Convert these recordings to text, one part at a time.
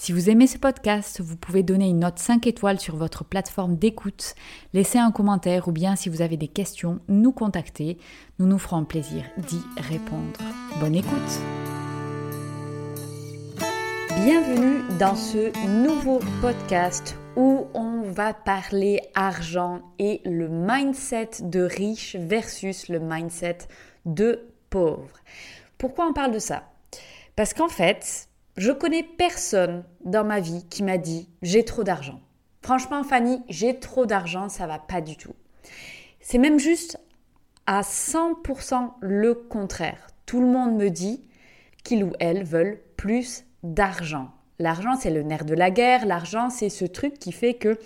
Si vous aimez ce podcast, vous pouvez donner une note 5 étoiles sur votre plateforme d'écoute, laisser un commentaire ou bien si vous avez des questions, nous contacter. Nous nous ferons plaisir d'y répondre. Bonne écoute Bienvenue dans ce nouveau podcast où on va parler argent et le mindset de riche versus le mindset de pauvre. Pourquoi on parle de ça? Parce qu'en fait, je connais personne dans ma vie qui m'a dit j'ai trop d'argent. Franchement, Fanny, j'ai trop d'argent, ça va pas du tout. C'est même juste à 100% le contraire. Tout le monde me dit qu'ils ou elles veulent plus d'argent. L'argent, c'est le nerf de la guerre. L'argent, c'est ce truc qui fait que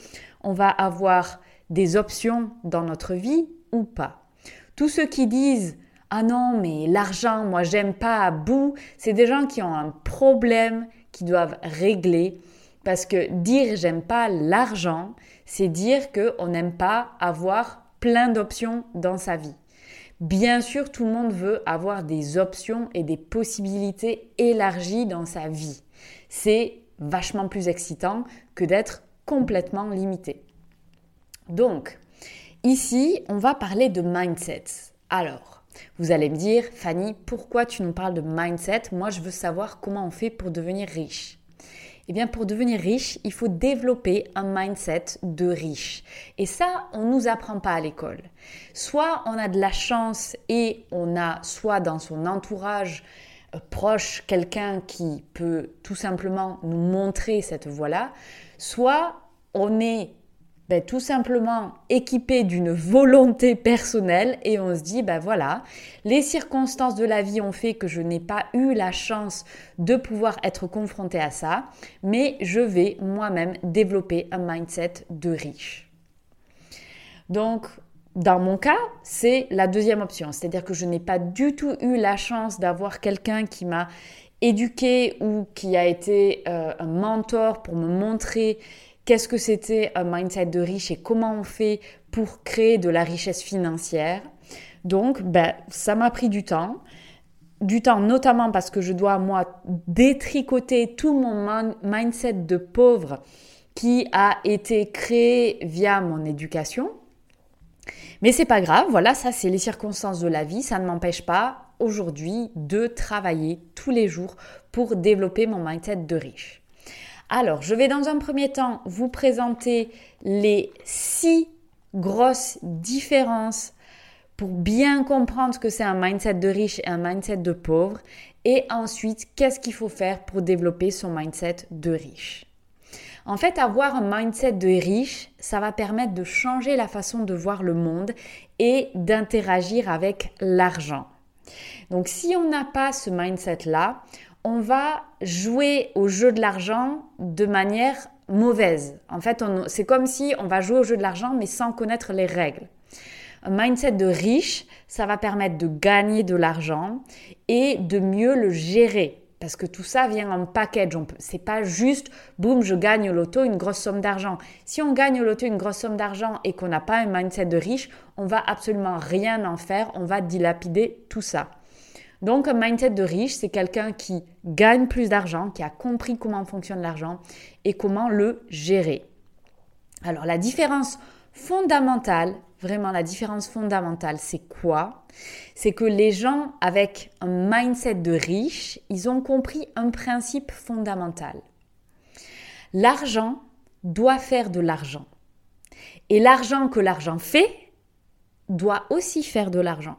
on va avoir des options dans notre vie ou pas. Tous ceux qui disent ah non, mais l'argent, moi j'aime pas à bout. C'est des gens qui ont un problème qui doivent régler. Parce que dire j'aime pas l'argent, c'est dire qu'on n'aime pas avoir plein d'options dans sa vie. Bien sûr, tout le monde veut avoir des options et des possibilités élargies dans sa vie. C'est vachement plus excitant que d'être complètement limité. Donc, ici, on va parler de mindset. Alors, vous allez me dire, Fanny, pourquoi tu nous parles de mindset? Moi, je veux savoir comment on fait pour devenir riche. Eh bien, pour devenir riche, il faut développer un mindset de riche. Et ça, on ne nous apprend pas à l'école. Soit on a de la chance et on a soit dans son entourage euh, proche quelqu'un qui peut tout simplement nous montrer cette voie-là, soit on est ben, tout simplement équipé d'une volonté personnelle et on se dit, ben voilà, les circonstances de la vie ont fait que je n'ai pas eu la chance de pouvoir être confronté à ça, mais je vais moi-même développer un mindset de riche. Donc, dans mon cas, c'est la deuxième option, c'est-à-dire que je n'ai pas du tout eu la chance d'avoir quelqu'un qui m'a éduqué ou qui a été euh, un mentor pour me montrer qu'est-ce que c'était un mindset de riche et comment on fait pour créer de la richesse financière? Donc, ben, ça m'a pris du temps. Du temps notamment parce que je dois, moi, détricoter tout mon mindset de pauvre qui a été créé via mon éducation. Mais c'est pas grave, voilà, ça c'est les circonstances de la vie, ça ne m'empêche pas aujourd'hui de travailler tous les jours pour développer mon mindset de riche. Alors, je vais dans un premier temps vous présenter les six grosses différences pour bien comprendre ce que c'est un mindset de riche et un mindset de pauvre. Et ensuite, qu'est-ce qu'il faut faire pour développer son mindset de riche? En fait, avoir un mindset de riche, ça va permettre de changer la façon de voir le monde et d'interagir avec l'argent. Donc si on n'a pas ce mindset-là, on va jouer au jeu de l'argent de manière mauvaise. En fait, c'est comme si on va jouer au jeu de l'argent mais sans connaître les règles. Un mindset de riche, ça va permettre de gagner de l'argent et de mieux le gérer. Parce que tout ça vient en package. Ce n'est pas juste, boum, je gagne au loto une grosse somme d'argent. Si on gagne au loto une grosse somme d'argent et qu'on n'a pas un mindset de riche, on va absolument rien en faire. On va dilapider tout ça. Donc, un mindset de riche, c'est quelqu'un qui gagne plus d'argent, qui a compris comment fonctionne l'argent et comment le gérer. Alors, la différence fondamentale, vraiment la différence fondamentale, c'est quoi? C'est que les gens avec un mindset de riche, ils ont compris un principe fondamental. L'argent doit faire de l'argent. Et l'argent que l'argent fait doit aussi faire de l'argent.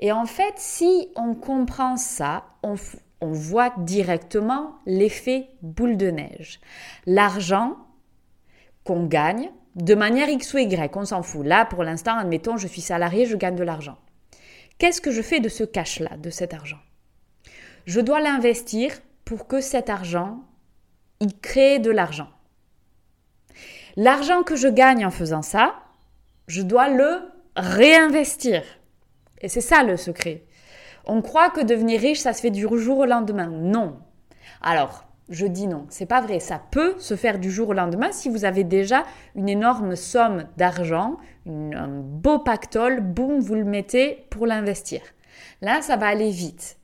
Et en fait, si on comprend ça, on, voit directement l'effet boule de neige. L'argent qu'on gagne, de manière X ou Y, on s'en fout. Là, pour l'instant, admettons, je suis salarié, je gagne de l'argent. Qu'est-ce que je fais de ce cash-là, de cet argent? Je dois l'investir pour que cet argent, il crée de l'argent. L'argent que je gagne en faisant ça, je dois le réinvestir. Et c'est ça le secret. On croit que devenir riche, ça se fait du jour au lendemain. Non. Alors, je dis non, c'est pas vrai. Ça peut se faire du jour au lendemain si vous avez déjà une énorme somme d'argent, un beau pactole, boum, vous le mettez pour l'investir. Là, ça va aller vite.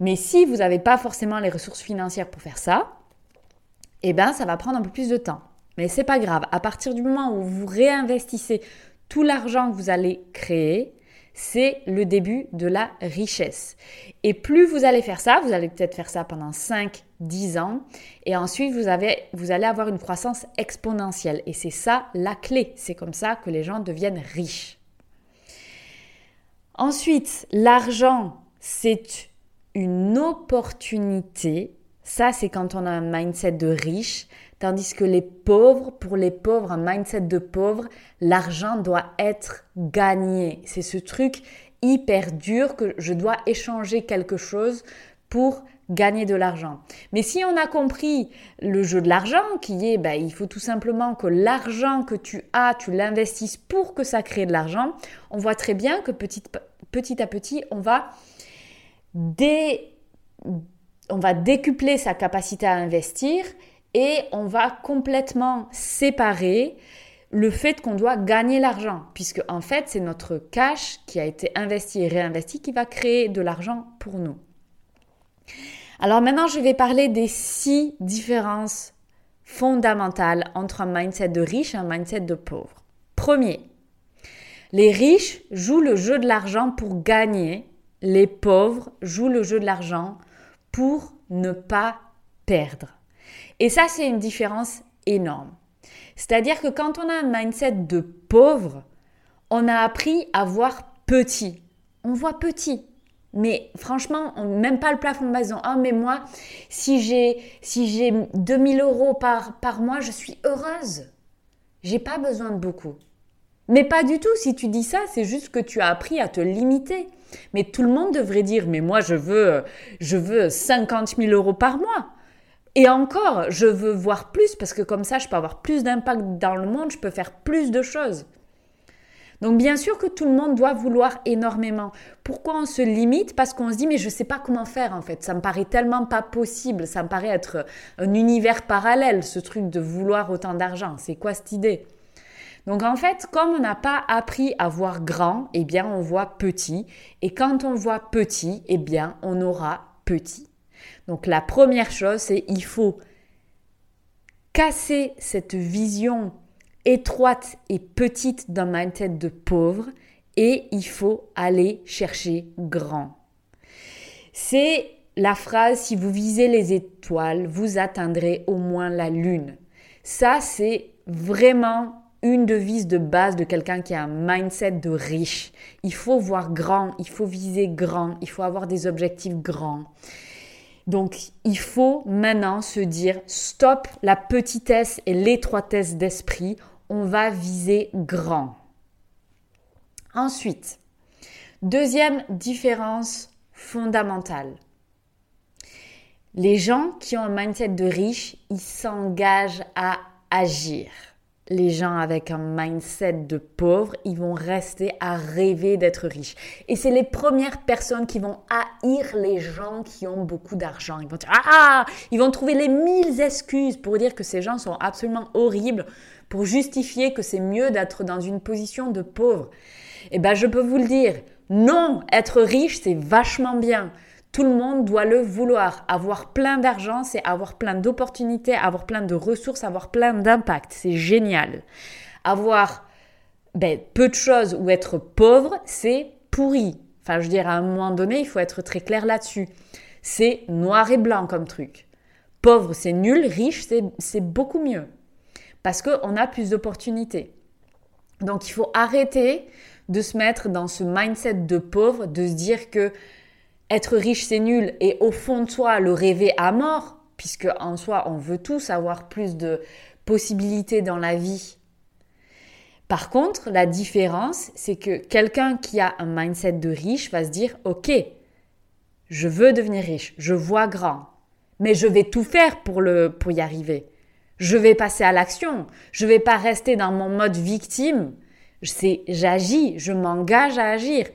Mais si vous n'avez pas forcément les ressources financières pour faire ça, eh bien, ça va prendre un peu plus de temps. Mais c'est pas grave. À partir du moment où vous réinvestissez tout l'argent que vous allez créer, c'est le début de la richesse. Et plus vous allez faire ça, vous allez peut-être faire ça pendant 5, 10 ans, et ensuite vous, avez, vous allez avoir une croissance exponentielle. Et c'est ça la clé. C'est comme ça que les gens deviennent riches. Ensuite, l'argent, c'est une opportunité. Ça, c'est quand on a un mindset de riche. Tandis que les pauvres, pour les pauvres, un mindset de pauvre, l'argent doit être gagné. C'est ce truc hyper dur que je dois échanger quelque chose pour gagner de l'argent. Mais si on a compris le jeu de l'argent, qui est, ben, il faut tout simplement que l'argent que tu as, tu l'investisses pour que ça crée de l'argent, on voit très bien que petit, à petit, on va décupler sa capacité à investir et on va complètement séparer le fait qu'on doit gagner l'argent, puisque en fait c'est notre cash qui a été investi et réinvesti qui va créer de l'argent pour nous. Alors maintenant je vais parler des six différences fondamentales entre un mindset de riche et un mindset de pauvre. Premier, les riches jouent le jeu de l'argent pour gagner, les pauvres jouent le jeu de l'argent pour ne pas perdre. Et ça, c'est une différence énorme. C'est-à-dire que quand on a un mindset de pauvre, on a appris à voir petit. On voit petit. Mais franchement, on, même pas le plafond de maison. Ah, mais moi, si j'ai si j'ai 2000 euros par, par mois, je suis heureuse. J'ai pas besoin de beaucoup. Mais pas du tout. Si tu dis ça, c'est juste que tu as appris à te limiter. Mais tout le monde devrait dire, mais moi, je veux, je veux 50 000 euros par mois. Et encore, je veux voir plus parce que comme ça, je peux avoir plus d'impact dans le monde, je peux faire plus de choses. Donc bien sûr que tout le monde doit vouloir énormément. Pourquoi on se limite? Parce qu'on se dit mais je ne sais pas comment faire en fait. Ça me paraît tellement pas possible. Ça me paraît être un univers parallèle, ce truc de vouloir autant d'argent. C'est quoi cette idée? Donc en fait, comme on n'a pas appris à voir grand, eh bien on voit petit. Et quand on voit petit, eh bien on aura petit. Donc la première chose, c'est il faut casser cette vision étroite et petite ma tête de pauvre et il faut aller chercher grand. C'est la phrase si vous visez les étoiles, vous atteindrez au moins la lune. Ça, c'est vraiment une devise de base de quelqu'un qui a un mindset de riche. Il faut voir grand, il faut viser grand, il faut avoir des objectifs grands. Donc, il faut maintenant se dire stop la petitesse et l'étroitesse d'esprit, on va viser grand. Ensuite, deuxième différence fondamentale. Les gens qui ont un mindset de riche, ils s'engagent à agir. Les gens avec un mindset de pauvre, ils vont rester à rêver d'être riches. Et c'est les premières personnes qui vont haïr les gens qui ont beaucoup d'argent. Ils vont dire, ah, ils vont trouver les mille excuses pour dire que ces gens sont absolument horribles, pour justifier que c'est mieux d'être dans une position de pauvre. Eh ben, je peux vous le dire, non, être riche, c'est vachement bien. Tout le monde doit le vouloir. Avoir plein d'argent, c'est avoir plein d'opportunités, avoir plein de ressources, avoir plein d'impact. C'est génial. Avoir ben, peu de choses ou être pauvre, c'est pourri. Enfin, je veux dire, à un moment donné, il faut être très clair là-dessus. C'est noir et blanc comme truc. Pauvre, c'est nul. Riche, c'est beaucoup mieux. Parce qu'on a plus d'opportunités. Donc, il faut arrêter de se mettre dans ce mindset de pauvre, de se dire que être riche c'est nul et au fond de soi le rêver à mort, puisque en soi on veut tous avoir plus de possibilités dans la vie. Par contre, la différence, c'est que quelqu'un qui a un mindset de riche va se dire, ok, je veux devenir riche, je vois grand, mais je vais tout faire pour, le, pour y arriver. Je vais passer à l'action. Je vais pas rester dans mon mode victime j'agis, je m'engage à agir.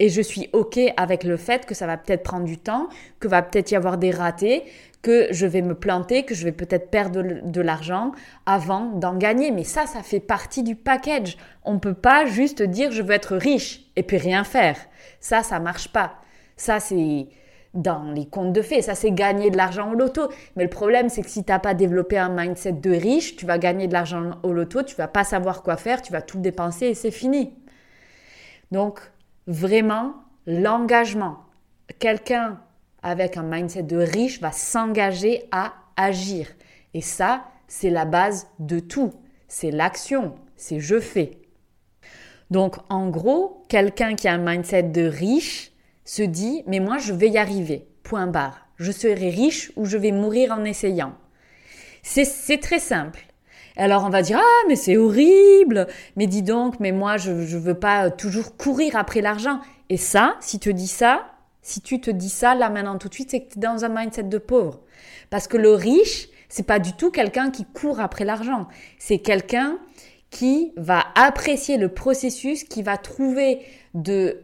Et je suis OK avec le fait que ça va peut-être prendre du temps, que va peut-être y avoir des ratés, que je vais me planter, que je vais peut-être perdre de, l'argent avant d'en gagner. Mais ça, ça fait partie du package. On ne peut pas juste dire je veux être riche et puis rien faire. Ça, ça marche pas. Ça, c'est dans les comptes de fait. Ça, c'est gagner de l'argent au loto. Mais le problème, c'est que si tu n'as pas développé un mindset de riche, tu vas gagner de l'argent au loto, tu vas pas savoir quoi faire, tu vas tout dépenser et c'est fini. Donc, vraiment, l'engagement. Quelqu'un avec un mindset de riche va s'engager à agir. Et ça, c'est la base de tout. C'est l'action. C'est je fais. Donc, en gros, quelqu'un qui a un mindset de riche, se dit mais moi je vais y arriver, point barre. Je serai riche ou je vais mourir en essayant. C'est très simple. Alors on va dire ah mais c'est horrible, mais dis donc mais moi je ne veux pas toujours courir après l'argent. Et ça, si tu dis ça, si tu te dis ça là maintenant tout de suite, c'est que tu es dans un mindset de pauvre. Parce que le riche, c'est pas du tout quelqu'un qui court après l'argent. C'est quelqu'un qui va apprécier le processus, qui va trouver de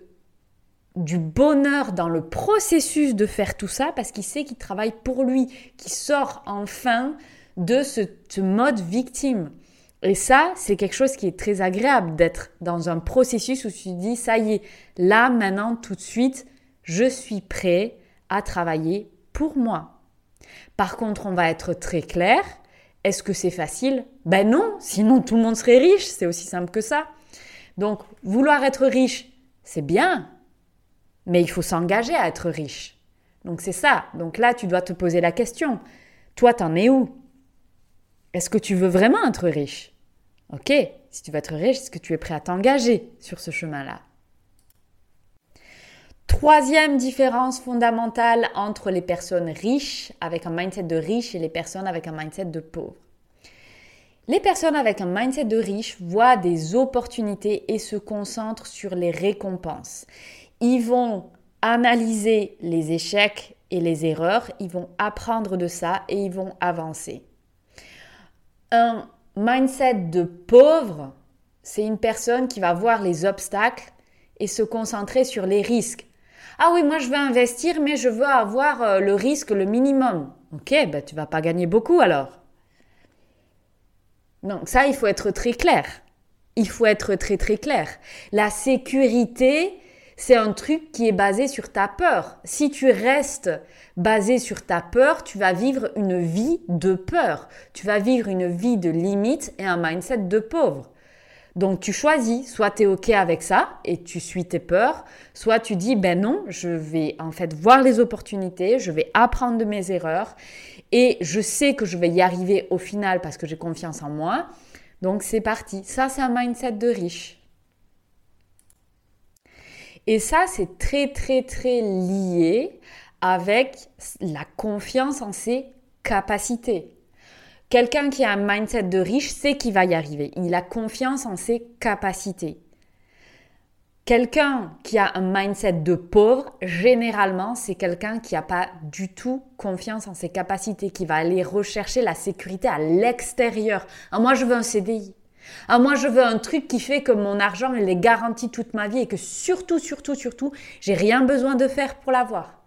du bonheur dans le processus de faire tout ça parce qu'il sait qu'il travaille pour lui, qu'il sort enfin de ce, mode victime. Et ça, c'est quelque chose qui est très agréable d'être dans un processus où tu dis, ça y est, là, maintenant, tout de suite, je suis prêt à travailler pour moi. Par contre, on va être très clair. Est-ce que c'est facile? Ben non, sinon tout le monde serait riche, c'est aussi simple que ça. Donc, vouloir être riche, c'est bien, mais il faut s'engager à être riche. Donc c'est ça. Donc là, tu dois te poser la question. Toi, t'en es où? Est-ce que tu veux vraiment être riche? Ok, si tu veux être riche, est-ce que tu es prêt à t'engager sur ce chemin-là? Troisième différence fondamentale entre les personnes riches avec un mindset de riche et les personnes avec un mindset de pauvre. Les personnes avec un mindset de riche voient des opportunités et se concentrent sur les récompenses ils vont analyser les échecs et les erreurs, ils vont apprendre de ça et ils vont avancer. Un mindset de pauvre, c'est une personne qui va voir les obstacles et se concentrer sur les risques. Ah oui, moi je veux investir, mais je veux avoir euh, le risque le minimum. Ok, ben tu vas pas gagner beaucoup alors. Donc ça, il faut être très clair. Il faut être très très clair. La sécurité, c'est un truc qui est basé sur ta peur. Si tu restes basé sur ta peur, tu vas vivre une vie de peur. Tu vas vivre une vie de limite et un mindset de pauvre. Donc tu choisis, soit tu es OK avec ça et tu suis tes peurs, soit tu dis ben non, je vais en fait voir les opportunités, je vais apprendre de mes erreurs et je sais que je vais y arriver au final parce que j'ai confiance en moi. Donc c'est parti. Ça c'est un mindset de riche. Et ça, c'est très, très, très lié avec la confiance en ses capacités. Quelqu'un qui a un mindset de riche sait qu'il va y arriver. Il a confiance en ses capacités. Quelqu'un qui a un mindset de pauvre, généralement, c'est quelqu'un qui n'a pas du tout confiance en ses capacités, qui va aller rechercher la sécurité à l'extérieur. Ah, moi, je veux un CDI. Ah, moi, je veux un truc qui fait que mon argent, il est garanti toute ma vie et que surtout, surtout, surtout, j'ai rien besoin de faire pour l'avoir.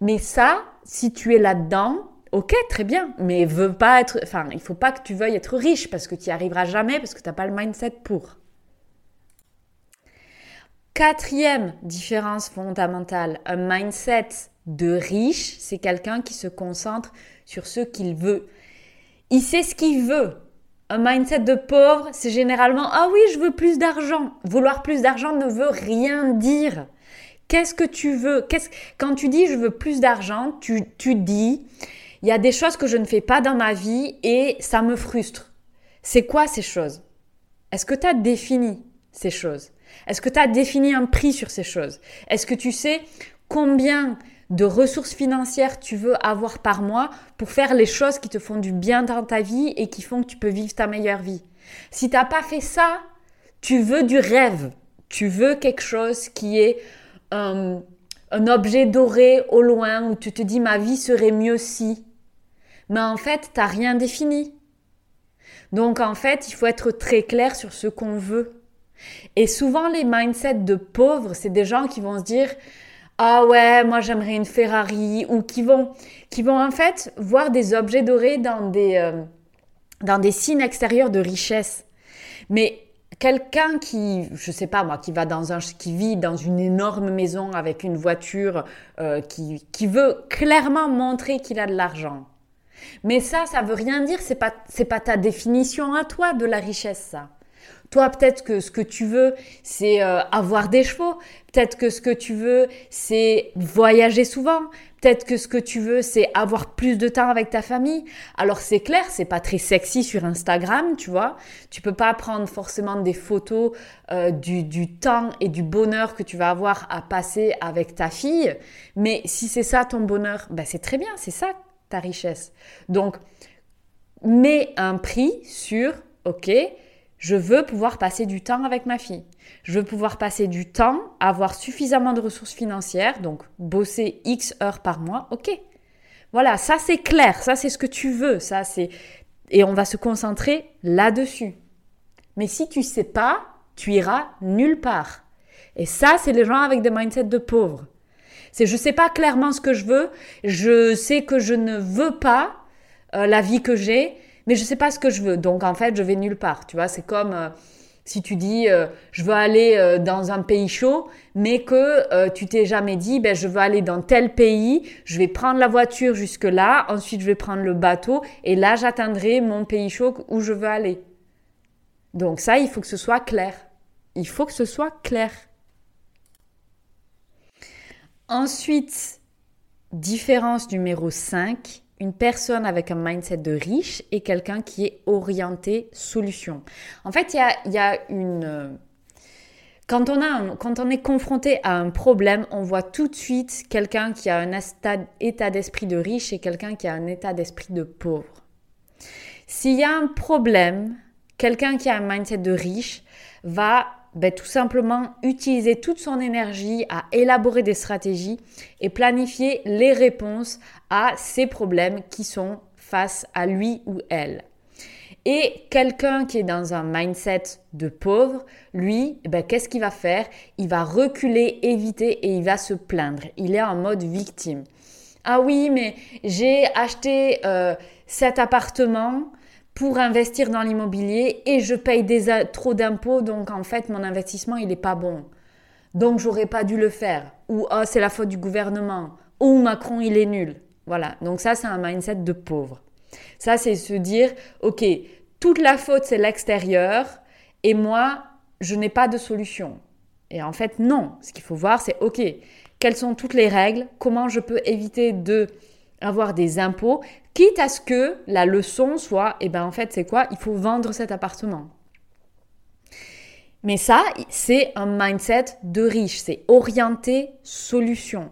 Mais ça, si tu es là-dedans, ok, très bien, mais veux pas être, enfin, il faut pas que tu veuilles être riche parce que tu n'y arriveras jamais parce que tu n'as pas le mindset pour. Quatrième différence fondamentale, un mindset de riche, c'est quelqu'un qui se concentre sur ce qu'il veut. Il sait ce qu'il veut. Un mindset de pauvre, c'est généralement ah oui, je veux plus d'argent. Vouloir plus d'argent ne veut rien dire. Qu'est-ce que tu veux? Quand tu dis je veux plus d'argent, tu, tu dis il y a des choses que je ne fais pas dans ma vie et ça me frustre. C'est quoi ces choses? Est-ce que tu as défini ces choses? Est-ce que tu as défini un prix sur ces choses? Est-ce que tu sais combien de ressources financières tu veux avoir par mois pour faire les choses qui te font du bien dans ta vie et qui font que tu peux vivre ta meilleure vie. Si tu n'as pas fait ça, tu veux du rêve. Tu veux quelque chose qui est un, un objet doré au loin où tu te dis ma vie serait mieux si. Mais en fait, tu n'as rien défini. Donc en fait, il faut être très clair sur ce qu'on veut. Et souvent, les mindsets de pauvres, c'est des gens qui vont se dire ah ouais, moi j'aimerais une Ferrari, ou qui vont, qui vont en fait voir des objets dorés dans des, euh, dans des signes extérieurs de richesse. Mais quelqu'un qui, je sais pas moi, qui va dans un, qui vit dans une énorme maison avec une voiture, euh, qui, qui veut clairement montrer qu'il a de l'argent. Mais ça, ça veut rien dire, c'est pas, c'est pas ta définition à toi de la richesse, ça. Toi, peut-être que ce que tu veux, c'est euh, avoir des chevaux. Peut-être que ce que tu veux, c'est voyager souvent. Peut-être que ce que tu veux, c'est avoir plus de temps avec ta famille. Alors c'est clair, c'est pas très sexy sur Instagram, tu vois. Tu peux pas prendre forcément des photos euh, du, temps et du bonheur que tu vas avoir à passer avec ta fille. Mais si c'est ça ton bonheur, ben c'est très bien, c'est ça ta richesse. Donc, mets un prix sur, ok, je veux pouvoir passer du temps avec ma fille. Je veux pouvoir passer du temps, avoir suffisamment de ressources financières, donc bosser X heures par mois. OK. Voilà, ça c'est clair, ça c'est ce que tu veux, ça c'est et on va se concentrer là-dessus. Mais si tu sais pas, tu iras nulle part. Et ça c'est les gens avec des mindsets de pauvres. C'est je sais pas clairement ce que je veux, je sais que je ne veux pas euh, la vie que j'ai, mais je sais pas ce que je veux. Donc en fait, je vais nulle part. Tu vois, c'est comme euh, si tu dis euh, je veux aller euh, dans un pays chaud, mais que tu t'es jamais dit ben je veux aller dans tel pays, je vais prendre la voiture jusque là, ensuite je vais prendre le bateau et là j'atteindrai mon pays chaud où je veux aller. Donc ça, il faut que ce soit clair. Il faut que ce soit clair. Ensuite, différence numéro 5, une personne avec un mindset de riche et quelqu'un qui est orienté solution. En fait, il y a, une... Quand on, a quand on est confronté à un problème, on voit tout de suite quelqu'un qui a un état d'esprit de riche et quelqu'un qui a un état d'esprit de pauvre. S'il y a un problème, quelqu'un qui a un mindset de riche va ben, tout simplement utiliser toute son énergie à élaborer des stratégies et planifier les réponses à ces problèmes qui sont face à lui ou elle. Et quelqu'un qui est dans un mindset de pauvre, lui, ben, qu'est-ce qu'il va faire? Il va reculer, éviter et il va se plaindre. Il est en mode victime. Ah oui, mais j'ai acheté euh, cet appartement, pour investir dans l'immobilier et je paye trop d'impôts, donc en fait mon investissement il n'est pas bon. Donc j'aurais pas dû le faire. Ou oh, c'est la faute du gouvernement. Ou Macron il est nul. Voilà. Donc ça c'est un mindset de pauvre. Ça c'est se dire ok toute la faute c'est l'extérieur et moi je n'ai pas de solution. Et en fait non. Ce qu'il faut voir c'est ok quelles sont toutes les règles, comment je peux éviter de avoir des impôts, quitte à ce que la leçon soit, eh ben en fait c'est quoi? Il faut vendre cet appartement. Mais ça, c'est un mindset de riche, c'est orienté solution.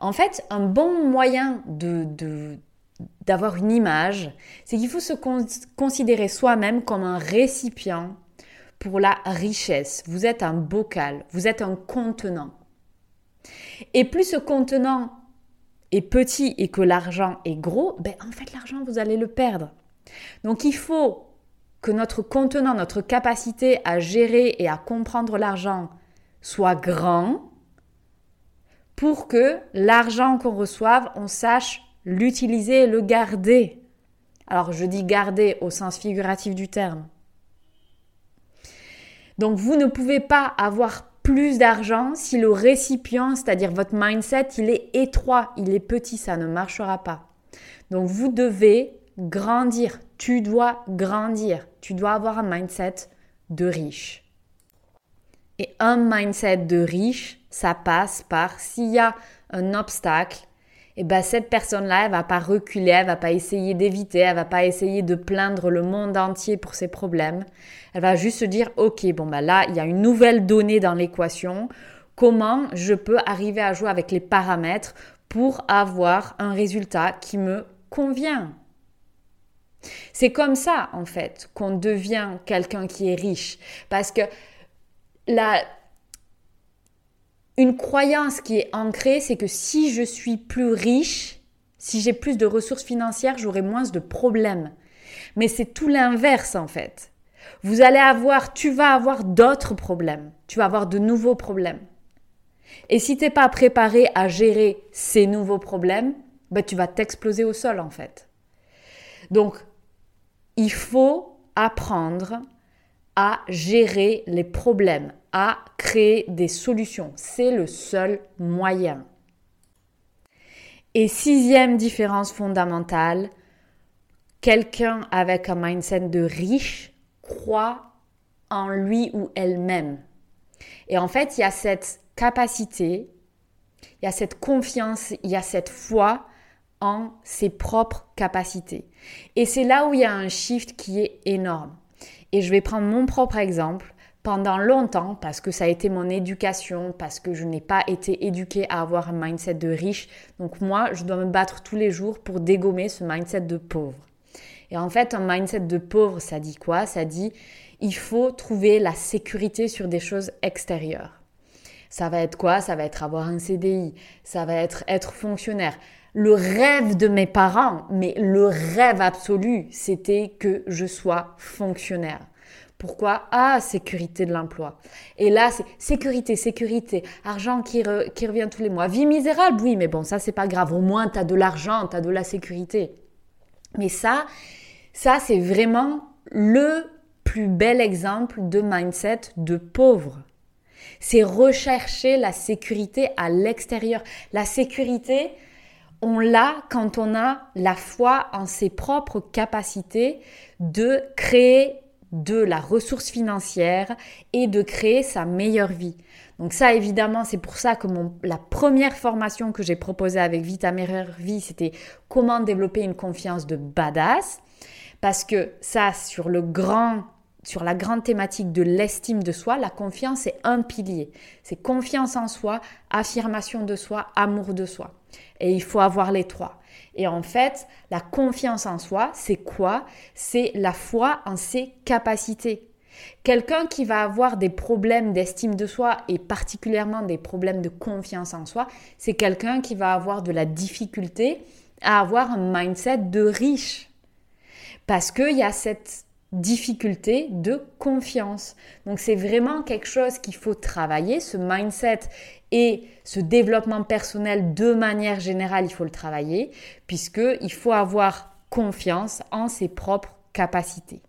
En fait, un bon moyen de, d'avoir une image, c'est qu'il faut se considérer soi-même comme un récipient pour la richesse. Vous êtes un bocal, vous êtes un contenant. Et plus ce contenant petit et que l'argent est gros, ben en fait l'argent vous allez le perdre. Donc il faut que notre contenant, notre capacité à gérer et à comprendre l'argent soit grand pour que l'argent qu'on reçoive, on sache l'utiliser le garder. Alors je dis garder au sens figuratif du terme. Donc vous ne pouvez pas avoir plus d'argent si le récipient, c'est-à-dire votre mindset, il est étroit, il est petit, ça ne marchera pas. Donc vous devez grandir, tu dois grandir, tu dois avoir un mindset de riche. Et un mindset de riche, ça passe par s'il y a un obstacle, et eh ben cette personne-là, elle va pas reculer, elle va pas essayer d'éviter, elle va pas essayer de plaindre le monde entier pour ses problèmes. Elle va juste se dire, ok, bon ben là, il y a une nouvelle donnée dans l'équation. Comment je peux arriver à jouer avec les paramètres pour avoir un résultat qui me convient? C'est comme ça, en fait, qu'on devient quelqu'un qui est riche. Parce que la, une croyance qui est ancrée, c'est que si je suis plus riche, si j'ai plus de ressources financières, j'aurai moins de problèmes. Mais c'est tout l'inverse en fait. Vous allez avoir, tu vas avoir d'autres problèmes. Tu vas avoir de nouveaux problèmes. Et si tu n'es pas préparé à gérer ces nouveaux problèmes, ben, tu vas t'exploser au sol en fait. Donc, il faut apprendre à gérer les problèmes, à créer des solutions. C'est le seul moyen. Et sixième différence fondamentale, quelqu'un avec un mindset de riche croit en lui ou elle-même. Et en fait, il y a cette capacité, il y a cette confiance, il y a cette foi en ses propres capacités. Et c'est là où il y a un shift qui est énorme. Et je vais prendre mon propre exemple. Pendant longtemps, parce que ça a été mon éducation, parce que je n'ai pas été éduquée à avoir un mindset de riche, donc moi, je dois me battre tous les jours pour dégommer ce mindset de pauvre. Et en fait, un mindset de pauvre, ça dit quoi? Ça dit, il faut trouver la sécurité sur des choses extérieures. Ça va être quoi? Ça va être avoir un CDI, ça va être être fonctionnaire. Le rêve de mes parents, mais le rêve absolu, c'était que je sois fonctionnaire. Pourquoi? Ah, sécurité de l'emploi. Et là, c'est sécurité, sécurité, argent qui, revient tous les mois. Vie misérable, oui, mais bon, ça, c'est pas grave. Au moins, tu as de l'argent, tu as de la sécurité. Mais ça, ça, c'est vraiment le plus bel exemple de mindset de pauvre. C'est rechercher la sécurité à l'extérieur. La sécurité, on l'a quand on a la foi en ses propres capacités de créer de la ressource financière et de créer sa meilleure vie. Donc ça, évidemment, c'est pour ça que la première formation que j'ai proposée avec Vita Meilleure Vie, c'était comment développer une confiance de badass. Parce que ça, sur le grand sur la grande thématique de l'estime de soi, la confiance est un pilier. C'est confiance en soi, affirmation de soi, amour de soi. Et il faut avoir les trois. Et en fait, la confiance en soi, c'est quoi? C'est la foi en ses capacités. Quelqu'un qui va avoir des problèmes d'estime de soi et particulièrement des problèmes de confiance en soi, c'est quelqu'un qui va avoir de la difficulté à avoir un mindset de riche. Parce qu'il y a cette difficulté de confiance. Donc c'est vraiment quelque chose qu'il faut travailler, ce mindset et ce développement personnel de manière générale, il faut le travailler puisque il faut avoir confiance en ses propres capacités.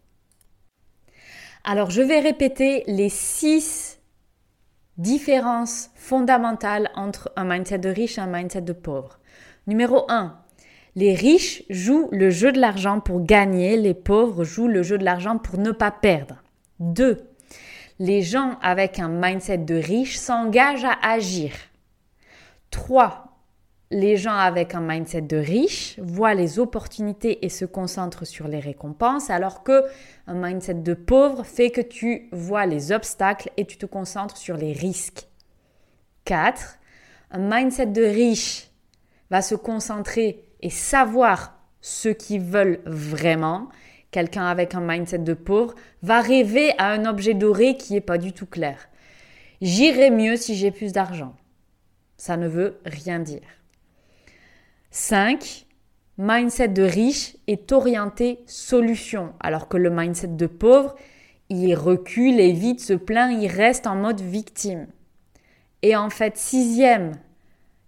Alors je vais répéter les six différences fondamentales entre un mindset de riche et un mindset de pauvre. Numéro 1, les riches jouent le jeu de l'argent pour gagner, les pauvres jouent le jeu de l'argent pour ne pas perdre. 2. Les gens avec un mindset de riche s'engagent à agir. 3. Les gens avec un mindset de riche voient les opportunités et se concentrent sur les récompenses, alors que un mindset de pauvre fait que tu vois les obstacles et tu te concentres sur les risques. 4. Un mindset de riche va se concentrer et savoir ce qu'ils veulent vraiment, quelqu'un avec un mindset de pauvre va rêver à un objet doré qui n'est pas du tout clair. J'irai mieux si j'ai plus d'argent. Ça ne veut rien dire. 5. mindset de riche est orienté solution, alors que le mindset de pauvre, il recule, évite, se plaint, il reste en mode victime. Et en fait, sixième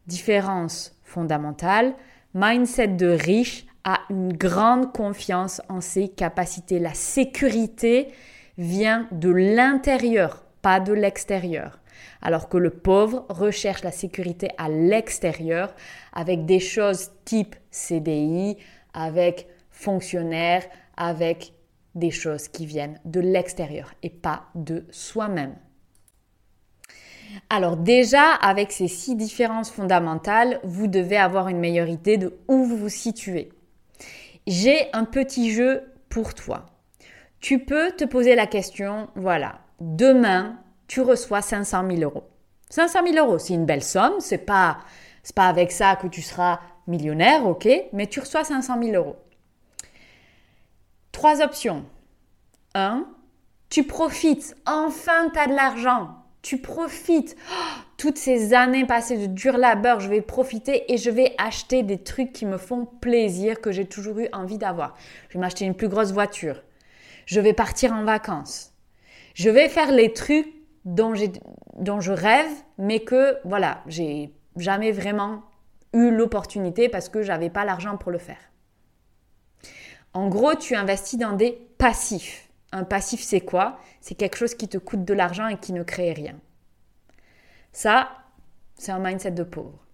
différence fondamentale, mindset de riche a une grande confiance en ses capacités. La sécurité vient de l'intérieur, pas de l'extérieur. Alors que le pauvre recherche la sécurité à l'extérieur avec des choses type CDI, avec fonctionnaire, avec des choses qui viennent de l'extérieur et pas de soi-même. Alors déjà, avec ces six différences fondamentales, vous devez avoir une meilleure idée de où vous vous situez. J'ai un petit jeu pour toi. Tu peux te poser la question, voilà, demain, tu reçois 500 000 euros. 500 000 euros, c'est une belle somme, c'est pas, pas avec ça que tu seras millionnaire, ok, mais tu reçois 500 000 euros. Trois options. Un, tu profites, enfin tu as de l'argent, tu profites. Oh, toutes ces années passées de dur labeur, je vais profiter et je vais acheter des trucs qui me font plaisir, que j'ai toujours eu envie d'avoir. Je vais m'acheter une plus grosse voiture. Je vais partir en vacances. Je vais faire les trucs dont, dont je rêve, mais que, voilà, j'ai jamais vraiment eu l'opportunité parce que j'avais pas l'argent pour le faire. En gros, tu investis dans des passifs. Un passif, c'est quoi? C'est quelque chose qui te coûte de l'argent et qui ne crée rien. Ça, c'est un mindset de pauvre.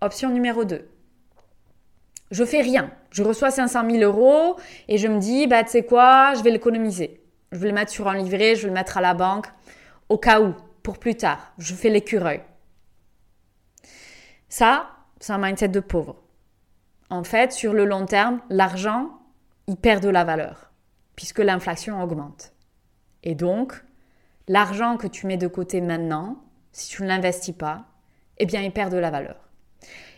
Option numéro 2. Je fais rien. Je reçois 500 000 euros et je me dis, bah, tu sais quoi, je vais l'économiser. Je vais le mettre sur un livret, je vais le mettre à la banque au cas où, pour plus tard. Je fais l'écureuil. Ça, c'est un mindset de pauvre. En fait, sur le long terme, l'argent, il perd de la valeur puisque l'inflation augmente. Et donc, l'argent que tu mets de côté maintenant, si tu ne l'investis pas, eh bien, il perd de la valeur.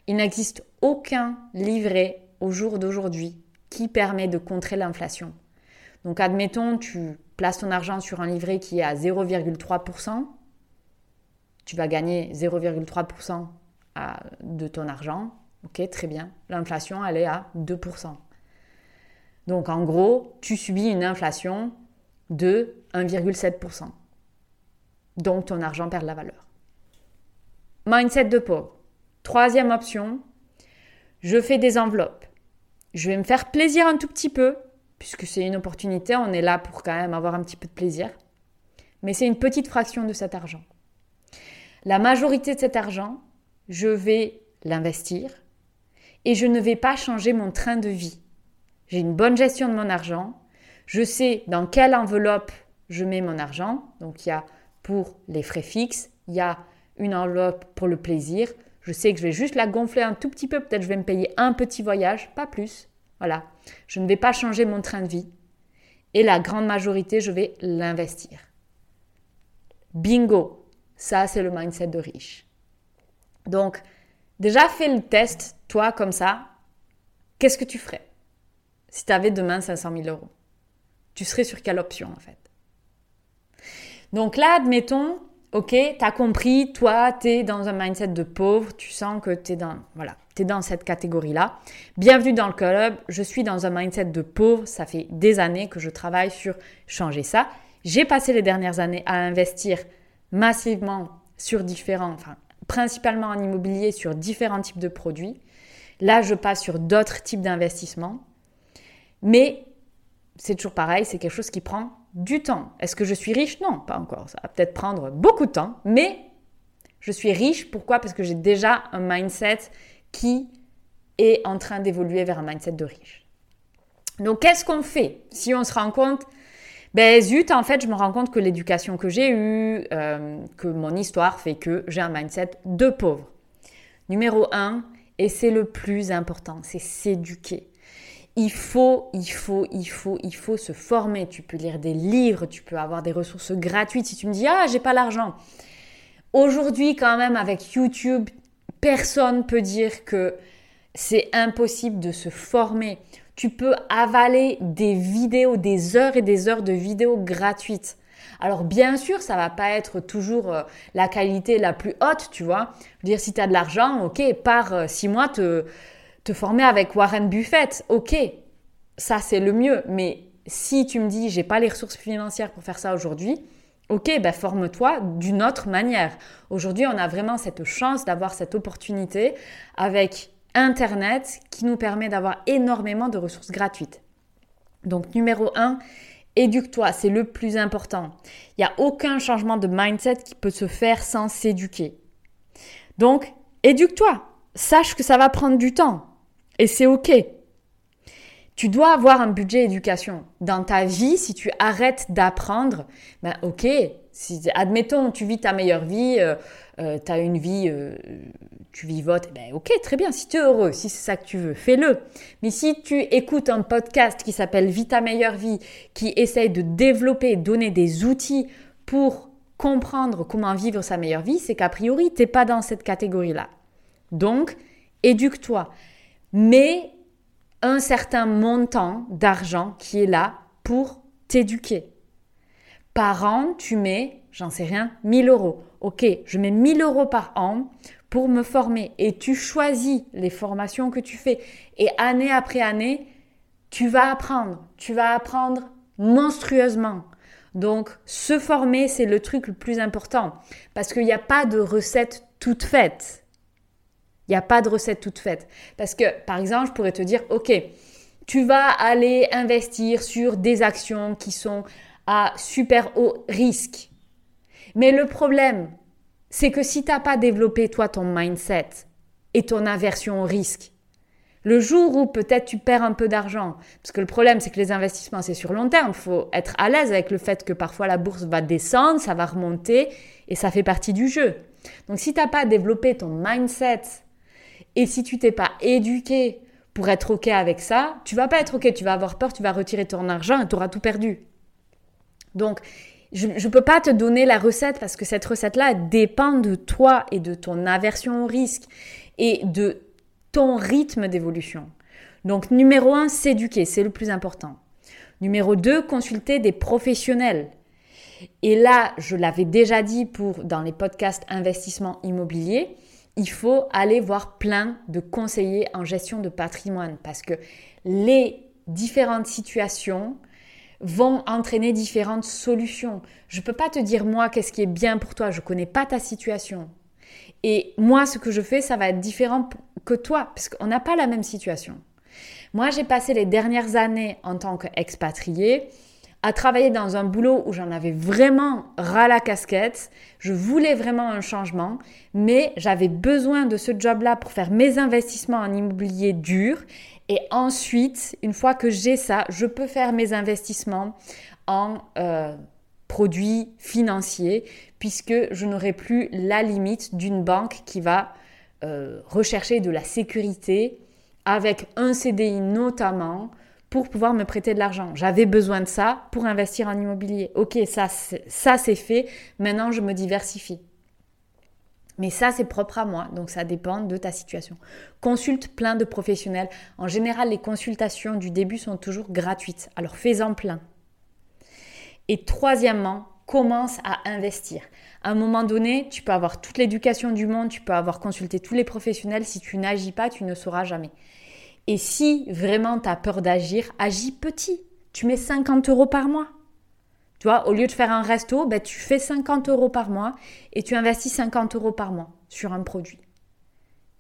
Il n'existe aucun livret au jour d'aujourd'hui qui permet de contrer l'inflation. Donc, admettons, tu places ton argent sur un livret qui est à 0,3%, tu vas gagner 0,3% de ton argent. Ok, très bien. L'inflation, elle est à 2%. Donc en gros, tu subis une inflation de 1,7%. Donc ton argent perd de la valeur. Mindset de pauvre. Troisième option, je fais des enveloppes. Je vais me faire plaisir un tout petit peu, puisque c'est une opportunité, on est là pour quand même avoir un petit peu de plaisir. Mais c'est une petite fraction de cet argent. La majorité de cet argent, je vais l'investir et je ne vais pas changer mon train de vie j'ai une bonne gestion de mon argent, je sais dans quelle enveloppe je mets mon argent. Donc il y a pour les frais fixes, il y a une enveloppe pour le plaisir. Je sais que je vais juste la gonfler un tout petit peu, peut-être je vais me payer un petit voyage, pas plus. Voilà, je ne vais pas changer mon train de vie. Et la grande majorité, je vais l'investir. Bingo, ça c'est le mindset de riche. Donc, déjà fais le test, toi comme ça, qu'est-ce que tu ferais? Si tu avais demain 500 000 euros Tu serais sur quelle option en fait? Donc là, admettons, ok, tu as compris, toi, tu es dans un mindset de pauvre, tu sens que tu es dans, dans cette catégorie-là. Bienvenue dans le club, je suis dans un mindset de pauvre, ça fait des années que je travaille sur changer ça. J'ai passé les dernières années à investir massivement sur différents, enfin, principalement en immobilier, sur différents types de produits. Là, je passe sur d'autres types d'investissements. Mais c'est toujours pareil, c'est quelque chose qui prend du temps. Est-ce que je suis riche? Non, pas encore. Ça va peut-être prendre beaucoup de temps, mais je suis riche. Pourquoi? Parce que j'ai déjà un mindset qui est en train d'évoluer vers un mindset de riche. Donc, qu'est-ce qu'on fait? Si on se rend compte ben zut, en fait, je me rends compte que l'éducation que j'ai eue, euh, que mon histoire fait que j'ai un mindset de pauvre. Numéro un, et c'est le plus important, c'est s'éduquer il faut, il faut, il faut, il faut se former. Tu peux lire des livres, tu peux avoir des ressources gratuites. Si tu me dis, ah, j'ai pas l'argent. Aujourd'hui, quand même, avec YouTube, personne peut dire que c'est impossible de se former. Tu peux avaler des vidéos, des heures et des heures de vidéos gratuites. Alors bien sûr, ça va pas être toujours euh, la qualité la plus haute, tu vois. Je veux dire, si tu as de l'argent, ok, par euh, six mois, te, Te former avec Warren Buffett, ok, ça c'est le mieux. Mais si tu me dis j'ai pas les ressources financières pour faire ça aujourd'hui, ok, ben forme-toi d'une autre manière. Aujourd'hui, on a vraiment cette chance d'avoir cette opportunité avec Internet qui nous permet d'avoir énormément de ressources gratuites. Donc numéro 1, éduque-toi, c'est le plus important. Il n'y a aucun changement de mindset qui peut se faire sans s'éduquer. Donc, éduque-toi. Sache que ça va prendre du temps. Et c'est OK. Tu dois avoir un budget éducation. Dans ta vie, si tu arrêtes d'apprendre, ben ok, si, admettons, tu vis ta meilleure vie, euh, euh, tu as une vie, euh, tu vivotes, ben ok, très bien, si tu es heureux, si c'est ça que tu veux, fais-le. Mais si tu écoutes un podcast qui s'appelle Vie ta meilleure vie, qui essaye de développer, donner des outils pour comprendre comment vivre sa meilleure vie, c'est qu'a priori, tu n'es pas dans cette catégorie-là. Donc, éduque-toi. Mais un certain montant d'argent qui est là pour t'éduquer. Par an, tu mets, j'en sais rien, 1000 euros. Ok, je mets 1000 euros par an pour me former et tu choisis les formations que tu fais. Et année après année, tu vas apprendre. Tu vas apprendre monstrueusement. Donc, se former, c'est le truc le plus important parce qu'il n'y a pas de recette toute faite. Il n'y a pas de recette toute faite. Parce que, par exemple, je pourrais te dire, OK, tu vas aller investir sur des actions qui sont à super haut risque. Mais le problème, c'est que si tu n'as pas développé toi ton mindset et ton aversion au risque, le jour où peut-être tu perds un peu d'argent, parce que le problème c'est que les investissements c'est sur long terme, il faut être à l'aise avec le fait que parfois la bourse va descendre, ça va remonter et ça fait partie du jeu. Donc si tu n'as pas développé ton mindset et si tu t'es pas éduqué pour être OK avec ça, tu vas pas être OK, tu vas avoir peur, tu vas retirer ton argent et tu auras tout perdu. Donc, je ne peux pas te donner la recette parce que cette recette-là dépend de toi et de ton aversion au risque et de ton rythme d'évolution. Donc, numéro un, s'éduquer, c'est le plus important. Numéro deux, consulter des professionnels. Et là, je l'avais déjà dit pour dans les podcasts investissement immobilier, il faut aller voir plein de conseillers en gestion de patrimoine parce que les différentes situations vont entraîner différentes solutions. Je ne peux pas te dire moi qu'est-ce qui est bien pour toi, je ne connais pas ta situation. Et moi, ce que je fais, ça va être différent que toi, parce qu'on n'a pas la même situation. Moi, j'ai passé les dernières années en tant qu'expatrié à travailler dans un boulot où j'en avais vraiment ras la casquette. Je voulais vraiment un changement, mais j'avais besoin de ce job-là pour faire mes investissements en immobilier dur. Et ensuite, une fois que j'ai ça, je peux faire mes investissements en euh, produits financiers, puisque je n'aurai plus la limite d'une banque qui va euh, rechercher de la sécurité avec un CDI notamment pour pouvoir me prêter de l'argent. J'avais besoin de ça pour investir en immobilier. Ok, ça, c'est fait. Maintenant, je me diversifie. Mais ça, c'est propre à moi, donc ça dépend de ta situation. Consulte plein de professionnels. En général, les consultations du début sont toujours gratuites, alors fais-en plein. Et troisièmement, commence à investir. À un moment donné, tu peux avoir toute l'éducation du monde, tu peux avoir consulté tous les professionnels. Si tu n'agis pas, tu ne sauras jamais. Et si vraiment tu as peur d'agir, agis petit. Tu mets 50 euros par mois. Tu vois, au lieu de faire un resto, ben, tu fais 50 euros par mois et tu investis 50 euros par mois sur un produit.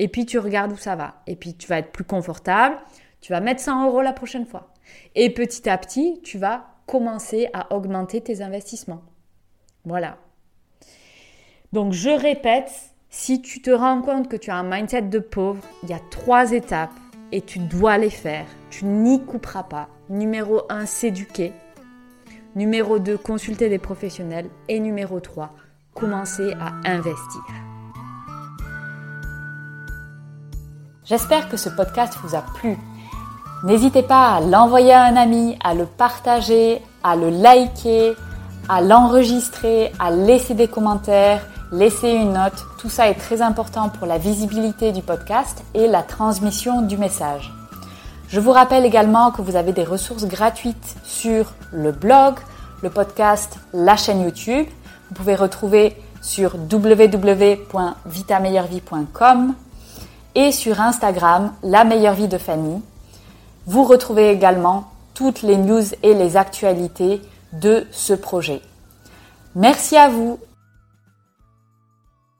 Et puis tu regardes où ça va. Et puis tu vas être plus confortable. Tu vas mettre 100 euros la prochaine fois. Et petit à petit, tu vas commencer à augmenter tes investissements. Voilà. Donc je répète, si tu te rends compte que tu as un mindset de pauvre, il y a trois étapes et tu dois les faire. Tu n'y couperas pas. Numéro 1, s'éduquer. Numéro 2, consulter des professionnels. Et numéro 3, commencer à investir. J'espère que ce podcast vous a plu. N'hésitez pas à l'envoyer à un ami, à le partager, à le liker, à l'enregistrer, à laisser des commentaires laissez une note. Tout ça est très important pour la visibilité du podcast et la transmission du message. Je vous rappelle également que vous avez des ressources gratuites sur le blog, le podcast, la chaîne YouTube. Vous pouvez retrouver sur www.vitameilleurvie.com et sur Instagram, La meilleure vie de Fanny. Vous retrouvez également toutes les news et les actualités de ce projet. Merci à vous